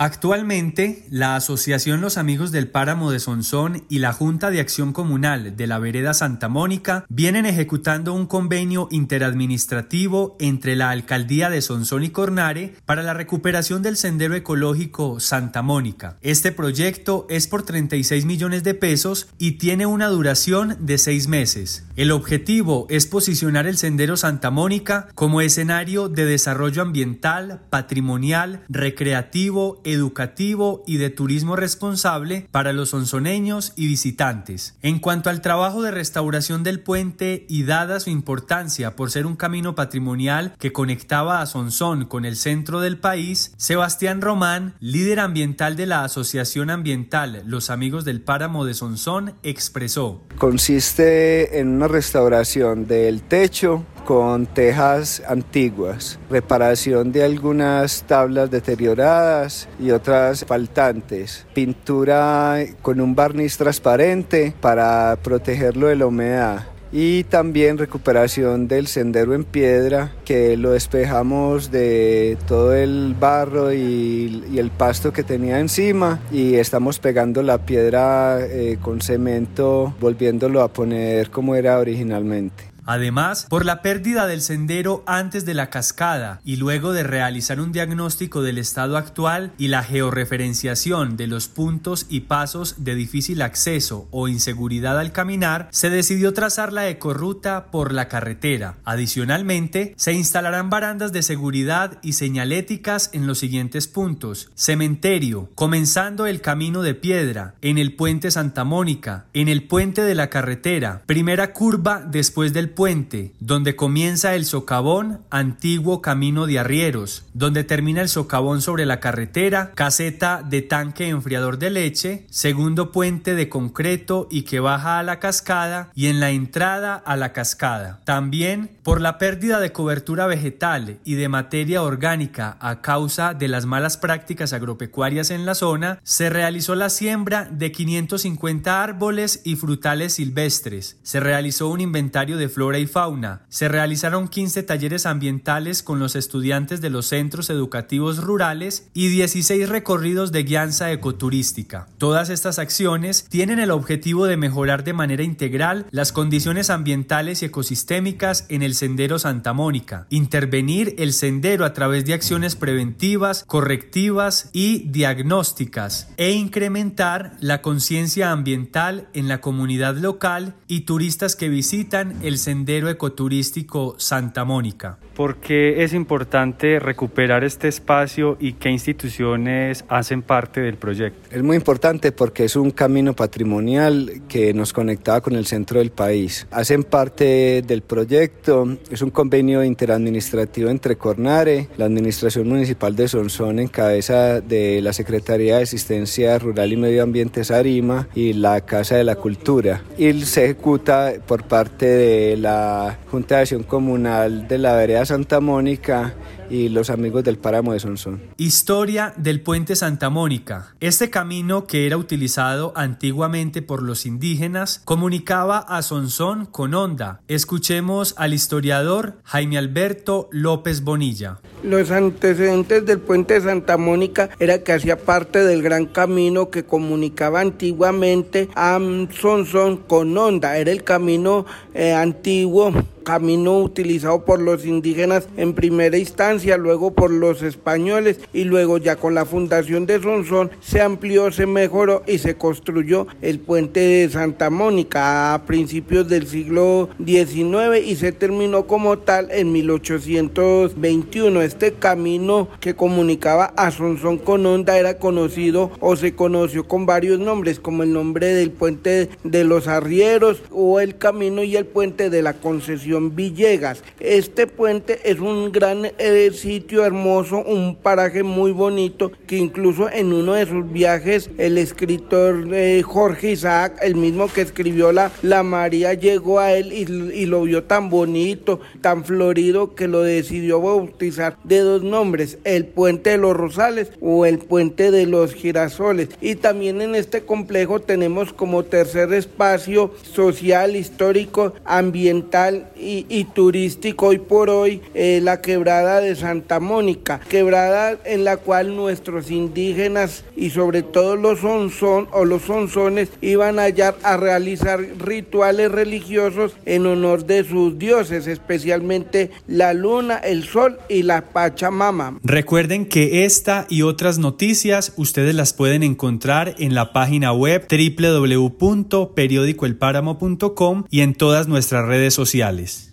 Actualmente, la Asociación Los Amigos del Páramo de Sonsón y la Junta de Acción Comunal de la Vereda Santa Mónica vienen ejecutando un convenio interadministrativo entre la Alcaldía de Sonsón y Cornare para la recuperación del sendero ecológico Santa Mónica. Este proyecto es por 36 millones de pesos y tiene una duración de seis meses. El objetivo es posicionar el sendero Santa Mónica como escenario de desarrollo ambiental, patrimonial, recreativo, educativo y de turismo responsable para los onzoneños y visitantes. En cuanto al trabajo de restauración del puente y dada su importancia por ser un camino patrimonial que conectaba a Sonsón con el centro del país, Sebastián Román, líder ambiental de la Asociación Ambiental Los Amigos del Páramo de Sonsón, expresó. Consiste en una restauración del techo, con tejas antiguas, reparación de algunas tablas deterioradas y otras faltantes, pintura con un barniz transparente para protegerlo de la humedad y también recuperación del sendero en piedra que lo despejamos de todo el barro y, el pasto que tenía encima y estamos pegando la piedra eh, con cemento volviéndolo a poner como era originalmente. Además, por la pérdida del sendero antes de la cascada y luego de realizar un diagnóstico del estado actual y la georreferenciación de los puntos y pasos de difícil acceso o inseguridad al caminar, se decidió trazar la ecorruta por la carretera. Adicionalmente, se instalarán barandas de seguridad y señaléticas en los siguientes puntos. Cementerio, comenzando el camino de piedra, en el puente Santa Mónica, en el puente de la carretera, primera curva después del puente, donde comienza el socavón, antiguo camino de arrieros, donde termina el socavón sobre la carretera, caseta de tanque enfriador de leche, segundo puente de concreto y que baja a la cascada y en la entrada a la cascada. También por la pérdida de cobertura vegetal y de materia orgánica a causa de las malas prácticas agropecuarias en la zona, se realizó la siembra de 550 árboles y frutales silvestres. Se realizó un inventario de flores y fauna. Se realizaron 15 talleres ambientales con los estudiantes de los centros educativos rurales y 16 recorridos de guianza ecoturística. Todas estas acciones tienen el objetivo de mejorar de manera integral las condiciones ambientales y ecosistémicas en el sendero Santa Mónica, intervenir el sendero a través de acciones preventivas, correctivas y diagnósticas e incrementar la conciencia ambiental en la comunidad local y turistas que visitan el sendero Sendero Ecoturístico Santa Mónica. ¿Por qué es importante recuperar este espacio y qué instituciones hacen parte del proyecto? Es muy importante porque es un camino patrimonial que nos conectaba con el centro del país. Hacen parte del proyecto, es un convenio interadministrativo entre Cornare, la Administración Municipal de Sonsón en cabeza de la Secretaría de Asistencia Rural y Medio Ambiente Sarima y la Casa de la Cultura. Y se ejecuta por parte de la Junta de Acción Comunal de la Vereda Santa Mónica y los amigos del páramo de Sonsón. Historia del puente Santa Mónica. Este camino que era utilizado antiguamente por los indígenas comunicaba a Sonsón con Honda. Escuchemos al historiador Jaime Alberto López Bonilla. Los antecedentes del puente Santa Mónica era que hacía parte del gran camino que comunicaba antiguamente a Sonsón con Honda. Era el camino eh, antiguo antiguo camino utilizado por los indígenas en primera instancia, luego por los españoles y luego ya con la fundación de Sonsón se amplió, se mejoró y se construyó el puente de Santa Mónica a principios del siglo XIX y se terminó como tal en 1821. Este camino que comunicaba a Sonsón con Honda era conocido o se conoció con varios nombres como el nombre del puente de los arrieros o el camino y el puente de la concesión Villegas. Este puente es un gran eh, sitio hermoso, un paraje muy bonito que incluso en uno de sus viajes el escritor eh, Jorge Isaac, el mismo que escribió la, la María, llegó a él y, lo vio tan bonito, tan florido que lo decidió bautizar de dos nombres, el puente de los Rosales o el puente de los Girasoles. Y también en este complejo tenemos como tercer espacio social, histórico, ambiental y y, turístico hoy por hoy eh, la quebrada de Santa Mónica, quebrada en la cual nuestros indígenas y sobre todo los onzón o los onzones iban allá a realizar rituales religiosos en honor de sus dioses, especialmente la luna, el sol y la Pachamama. Recuerden que esta y otras noticias ustedes las pueden encontrar en la página web www.periodicoelpáramo.com y en todas nuestras redes sociales.